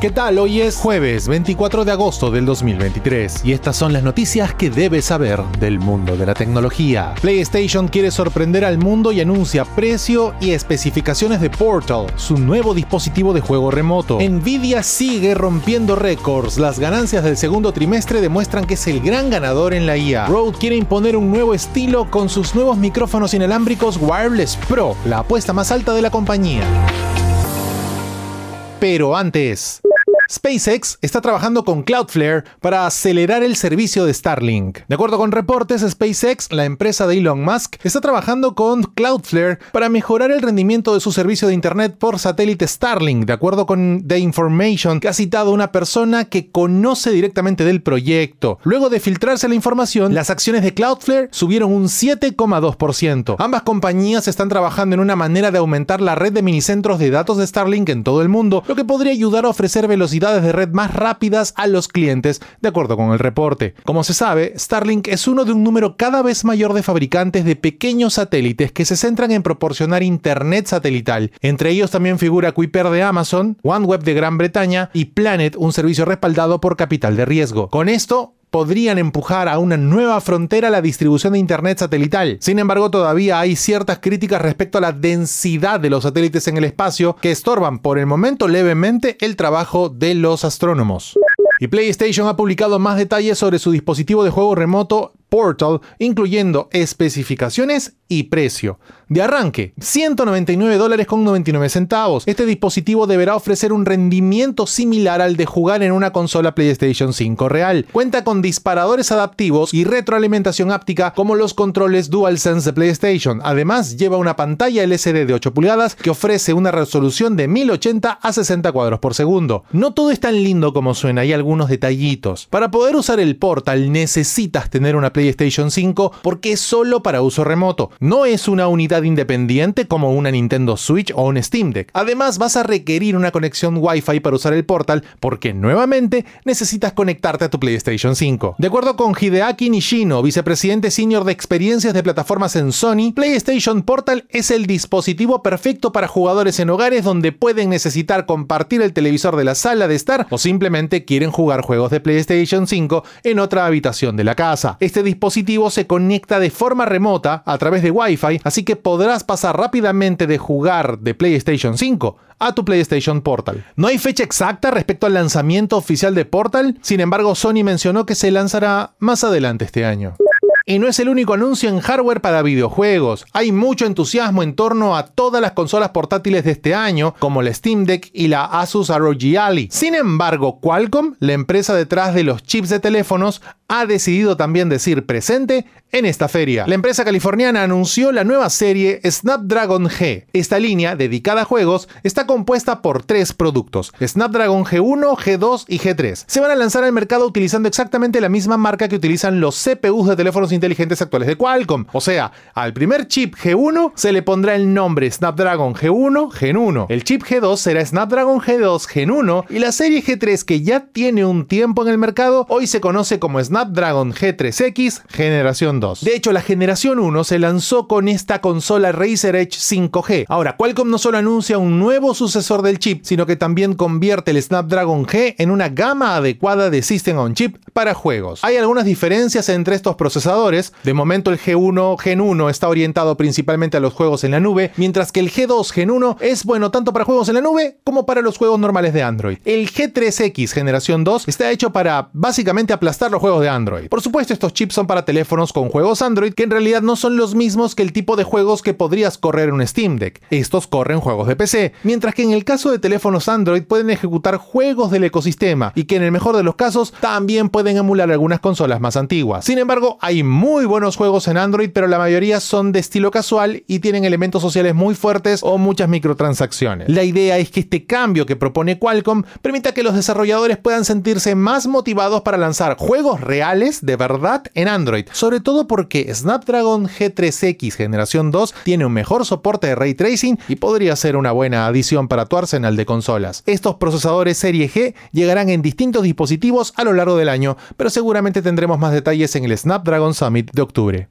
¿Qué tal? Hoy es jueves 24 de agosto del 2023 y estas son las noticias que debes saber del mundo de la tecnología. PlayStation quiere sorprender al mundo y anuncia precio y especificaciones de Portal, su nuevo dispositivo de juego remoto. Nvidia sigue rompiendo récords. Las ganancias del segundo trimestre demuestran que es el gran ganador en la IA. Rode quiere imponer un nuevo estilo con sus nuevos micrófonos inalámbricos Wireless Pro, la apuesta más alta de la compañía. Pero antes... SpaceX está trabajando con Cloudflare para acelerar el servicio de Starlink. De acuerdo con reportes, SpaceX, la empresa de Elon Musk, está trabajando con Cloudflare para mejorar el rendimiento de su servicio de Internet por satélite Starlink, de acuerdo con The Information que ha citado una persona que conoce directamente del proyecto. Luego de filtrarse la información, las acciones de Cloudflare subieron un 7,2%. Ambas compañías están trabajando en una manera de aumentar la red de minicentros de datos de Starlink en todo el mundo, lo que podría ayudar a ofrecer velocidad de red más rápidas a los clientes, de acuerdo con el reporte. Como se sabe, Starlink es uno de un número cada vez mayor de fabricantes de pequeños satélites que se centran en proporcionar internet satelital. Entre ellos también figura Kuiper de Amazon, OneWeb de Gran Bretaña y Planet, un servicio respaldado por capital de riesgo. Con esto, podrían empujar a una nueva frontera la distribución de Internet satelital. Sin embargo, todavía hay ciertas críticas respecto a la densidad de los satélites en el espacio que estorban por el momento levemente el trabajo de los astrónomos. Y PlayStation ha publicado más detalles sobre su dispositivo de juego remoto Portal, incluyendo especificaciones y precio. De arranque, 199 dólares con 99 centavos. Este dispositivo deberá ofrecer un rendimiento similar al de jugar en una consola PlayStation 5 real. Cuenta con disparadores adaptivos y retroalimentación áptica como los controles DualSense de PlayStation. Además, lleva una pantalla LCD de 8 pulgadas que ofrece una resolución de 1080 a 60 cuadros por segundo. No todo es tan lindo como suena, hay algunos detallitos. Para poder usar el Portal necesitas tener una PlayStation 5 porque es solo para uso remoto. No es una unidad independiente como una Nintendo Switch o un Steam Deck. Además vas a requerir una conexión Wi-Fi para usar el portal porque nuevamente necesitas conectarte a tu PlayStation 5. De acuerdo con Hideaki Nishino, vicepresidente senior de experiencias de plataformas en Sony, PlayStation Portal es el dispositivo perfecto para jugadores en hogares donde pueden necesitar compartir el televisor de la sala de estar o simplemente quieren jugar juegos de PlayStation 5 en otra habitación de la casa. Este dispositivo se conecta de forma remota a través de Wi-Fi, así que podrás pasar rápidamente de jugar de PlayStation 5 a tu PlayStation Portal. No hay fecha exacta respecto al lanzamiento oficial de Portal, sin embargo Sony mencionó que se lanzará más adelante este año. Y no es el único anuncio en hardware para videojuegos. Hay mucho entusiasmo en torno a todas las consolas portátiles de este año, como la Steam Deck y la Asus ROG Ally. Sin embargo, Qualcomm, la empresa detrás de los chips de teléfonos, ha decidido también decir presente en esta feria. La empresa californiana anunció la nueva serie Snapdragon G. Esta línea, dedicada a juegos, está compuesta por tres productos, Snapdragon G1, G2 y G3. Se van a lanzar al mercado utilizando exactamente la misma marca que utilizan los CPUs de teléfonos inteligentes actuales de Qualcomm. O sea, al primer chip G1 se le pondrá el nombre Snapdragon G1 Gen 1. El chip G2 será Snapdragon G2 Gen 1 y la serie G3 que ya tiene un tiempo en el mercado hoy se conoce como Snapdragon G3X generación 2. De hecho, la generación 1 se lanzó con esta consola Razer Edge 5G. Ahora, Qualcomm no solo anuncia un nuevo sucesor del chip, sino que también convierte el Snapdragon G en una gama adecuada de System on Chip para juegos. Hay algunas diferencias entre estos procesadores. De momento el G1 Gen 1 está orientado principalmente a los juegos en la nube, mientras que el G2 Gen 1 es bueno tanto para juegos en la nube como para los juegos normales de Android. El G3X generación 2 está hecho para básicamente aplastar los juegos de Android. Por supuesto, estos chips son para teléfonos con juegos Android que en realidad no son los mismos que el tipo de juegos que podrías correr en un Steam Deck. Estos corren juegos de PC, mientras que en el caso de teléfonos Android pueden ejecutar juegos del ecosistema y que en el mejor de los casos también pueden emular algunas consolas más antiguas. Sin embargo, hay muy buenos juegos en Android, pero la mayoría son de estilo casual y tienen elementos sociales muy fuertes o muchas microtransacciones. La idea es que este cambio que propone Qualcomm permita que los desarrolladores puedan sentirse más motivados para lanzar juegos reales de verdad en Android, sobre todo porque Snapdragon G3X generación 2 tiene un mejor soporte de ray tracing y podría ser una buena adición para tu arsenal de consolas. Estos procesadores serie G llegarán en distintos dispositivos a lo largo del año, pero seguramente tendremos más detalles en el Snapdragon Summit de octubre.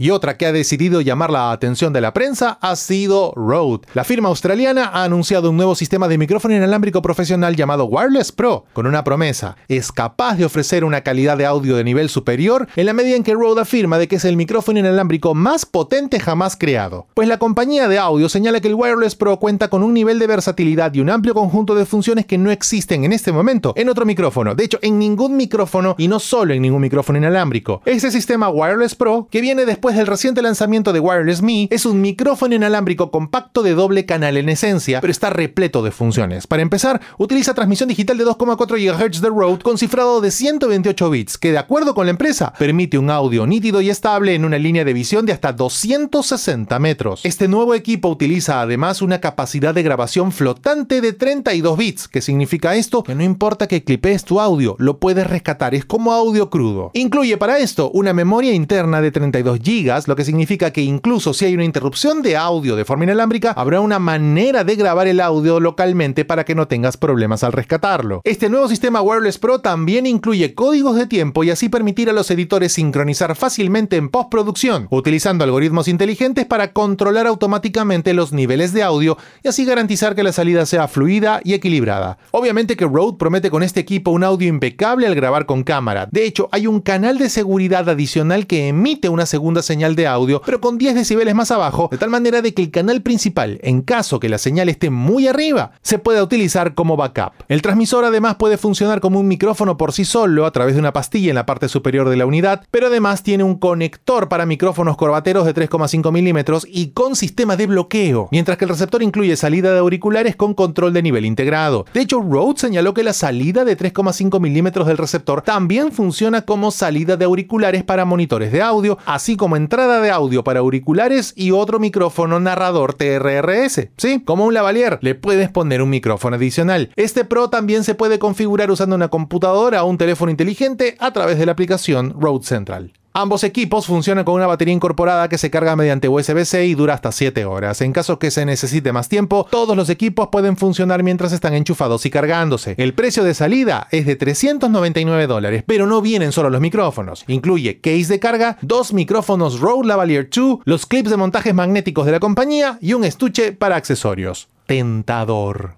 Y otra que ha decidido llamar la atención de la prensa ha sido Rode. La firma australiana ha anunciado un nuevo sistema de micrófono inalámbrico profesional llamado Wireless Pro, con una promesa. Es capaz de ofrecer una calidad de audio de nivel superior en la medida en que Rode afirma de que es el micrófono inalámbrico más potente jamás creado. Pues la compañía de audio señala que el Wireless Pro cuenta con un nivel de versatilidad y un amplio conjunto de funciones que no existen en este momento en otro micrófono. De hecho, en ningún micrófono y no solo en ningún micrófono inalámbrico. Este sistema Wireless Pro, que viene después del reciente lanzamiento de Wireless Me, es un micrófono inalámbrico compacto de doble canal en esencia, pero está repleto de funciones. Para empezar, utiliza transmisión digital de 2,4 GHz de Rode con cifrado de 128 bits, que de acuerdo con la empresa, permite un audio nítido y estable en una línea de visión de hasta 260 metros. Este nuevo equipo utiliza además una capacidad de grabación flotante de 32 bits. ¿Qué significa esto? Que no importa que clipees tu audio, lo puedes rescatar, es como audio crudo. Incluye para esto una memoria interna de 32 GB, lo que significa que incluso si hay una interrupción de audio de forma inalámbrica, habrá una manera de grabar el audio localmente para que no tengas problemas al rescatarlo. Este nuevo sistema Wireless Pro también incluye códigos de tiempo y así permitir a los editores sincronizar fácilmente en postproducción, utilizando algoritmos inteligentes para controlar automáticamente los niveles de audio y así garantizar que la salida sea fluida y equilibrada. Obviamente que Rode promete con este equipo un audio impecable al grabar con cámara. De hecho, hay un canal de seguridad adicional que emite una segunda señal de audio, pero con 10 decibeles más abajo, de tal manera de que el canal principal, en caso que la señal esté muy arriba, se pueda utilizar como backup. El transmisor además puede funcionar como un micrófono por sí solo a través de una pastilla en la parte superior de la unidad, pero además tiene un conector para micrófonos corbateros de 3,5 milímetros y con sistema de bloqueo, mientras que el receptor incluye salida de auriculares con control de nivel integrado. De hecho, Rode señaló que la salida de 3,5 milímetros del receptor también funciona como salida de auriculares para monitores de audio, así como entrada de audio para auriculares y otro micrófono narrador TRRS. Sí, como un lavalier, le puedes poner un micrófono adicional. Este Pro también se puede configurar usando una computadora o un teléfono inteligente a través de la aplicación Rode Central. Ambos equipos funcionan con una batería incorporada que se carga mediante USB-C y dura hasta 7 horas. En caso que se necesite más tiempo, todos los equipos pueden funcionar mientras están enchufados y cargándose. El precio de salida es de 399 dólares, pero no vienen solo los micrófonos. Incluye case de carga, dos micrófonos Rode Lavalier 2, los clips de montajes magnéticos de la compañía y un estuche para accesorios. Tentador.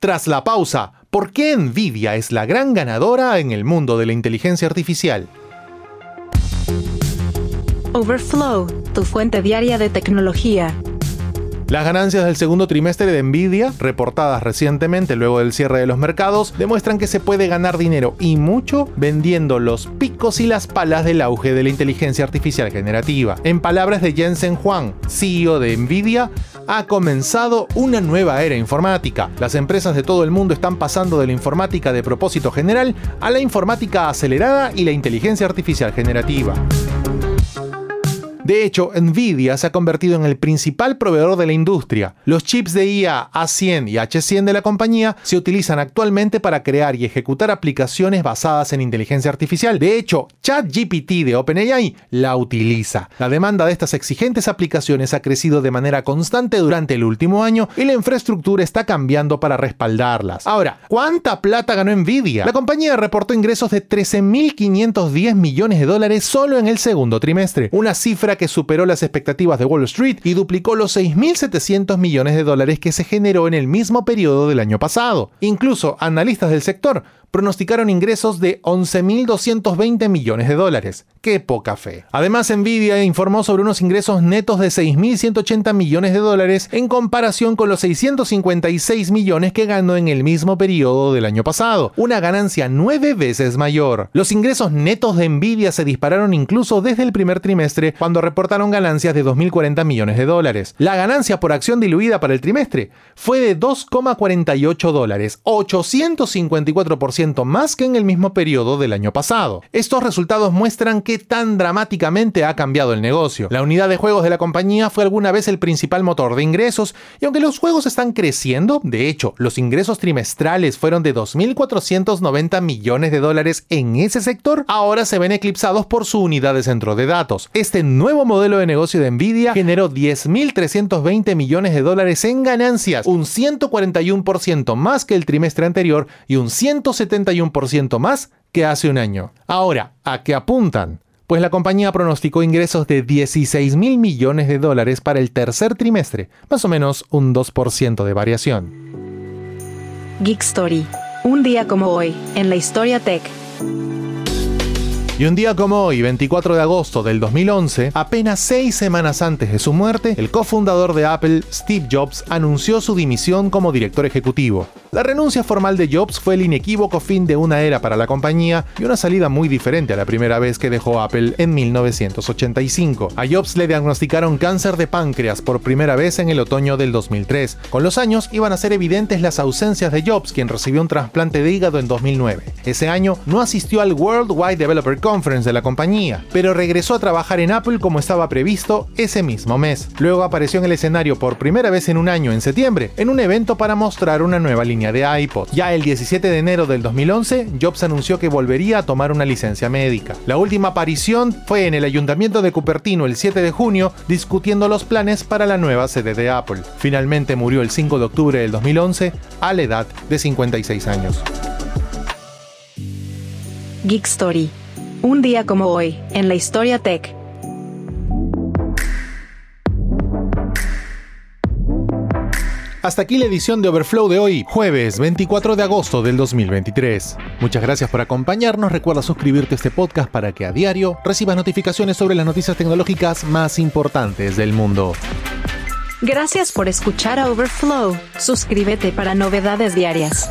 Tras la pausa, ¿por qué Nvidia es la gran ganadora en el mundo de la inteligencia artificial? Overflow, tu fuente diaria de tecnología. Las ganancias del segundo trimestre de Nvidia, reportadas recientemente luego del cierre de los mercados, demuestran que se puede ganar dinero y mucho vendiendo los picos y las palas del auge de la inteligencia artificial generativa. En palabras de Jensen Huang, CEO de Nvidia, ha comenzado una nueva era informática. Las empresas de todo el mundo están pasando de la informática de propósito general a la informática acelerada y la inteligencia artificial generativa. De hecho, Nvidia se ha convertido en el principal proveedor de la industria. Los chips de IA A100 y H100 de la compañía se utilizan actualmente para crear y ejecutar aplicaciones basadas en inteligencia artificial. De hecho, ChatGPT de OpenAI la utiliza. La demanda de estas exigentes aplicaciones ha crecido de manera constante durante el último año y la infraestructura está cambiando para respaldarlas. Ahora, ¿cuánta plata ganó Nvidia? La compañía reportó ingresos de 13.510 millones de dólares solo en el segundo trimestre, una cifra que superó las expectativas de Wall Street y duplicó los 6.700 millones de dólares que se generó en el mismo periodo del año pasado. Incluso analistas del sector pronosticaron ingresos de 11.220 millones de dólares. ¡Qué poca fe! Además, Nvidia informó sobre unos ingresos netos de 6.180 millones de dólares en comparación con los 656 millones que ganó en el mismo periodo del año pasado, una ganancia nueve veces mayor. Los ingresos netos de Nvidia se dispararon incluso desde el primer trimestre cuando reportaron ganancias de 2.040 millones de dólares. La ganancia por acción diluida para el trimestre fue de 2,48 dólares, 854% más que en el mismo periodo del año pasado. Estos resultados muestran qué tan dramáticamente ha cambiado el negocio. La unidad de juegos de la compañía fue alguna vez el principal motor de ingresos y aunque los juegos están creciendo, de hecho, los ingresos trimestrales fueron de 2.490 millones de dólares en ese sector, ahora se ven eclipsados por su unidad de centro de datos. Este nuevo modelo de negocio de Nvidia generó 10.320 millones de dólares en ganancias, un 141% más que el trimestre anterior y un 170 71% más que hace un año. Ahora, ¿a qué apuntan? pues la compañía pronosticó ingresos de 16 mil millones de dólares para el tercer trimestre, más o menos un 2% de variación. Geek Story. Un día como hoy, en la historia tech. Y un día como hoy, 24 de agosto del 2011, apenas seis semanas antes de su muerte, el cofundador de Apple, Steve Jobs, anunció su dimisión como director ejecutivo. La renuncia formal de Jobs fue el inequívoco fin de una era para la compañía y una salida muy diferente a la primera vez que dejó Apple en 1985. A Jobs le diagnosticaron cáncer de páncreas por primera vez en el otoño del 2003. Con los años iban a ser evidentes las ausencias de Jobs, quien recibió un trasplante de hígado en 2009. Ese año no asistió al World Wide Developer Conference de la compañía, pero regresó a trabajar en Apple como estaba previsto ese mismo mes. Luego apareció en el escenario por primera vez en un año en septiembre, en un evento para mostrar una nueva línea de iPod. Ya el 17 de enero del 2011, Jobs anunció que volvería a tomar una licencia médica. La última aparición fue en el Ayuntamiento de Cupertino el 7 de junio, discutiendo los planes para la nueva sede de Apple. Finalmente murió el 5 de octubre del 2011 a la edad de 56 años. Geek Story. Un día como hoy, en la historia tech. Hasta aquí la edición de Overflow de hoy, jueves 24 de agosto del 2023. Muchas gracias por acompañarnos. Recuerda suscribirte a este podcast para que a diario recibas notificaciones sobre las noticias tecnológicas más importantes del mundo. Gracias por escuchar a Overflow. Suscríbete para novedades diarias.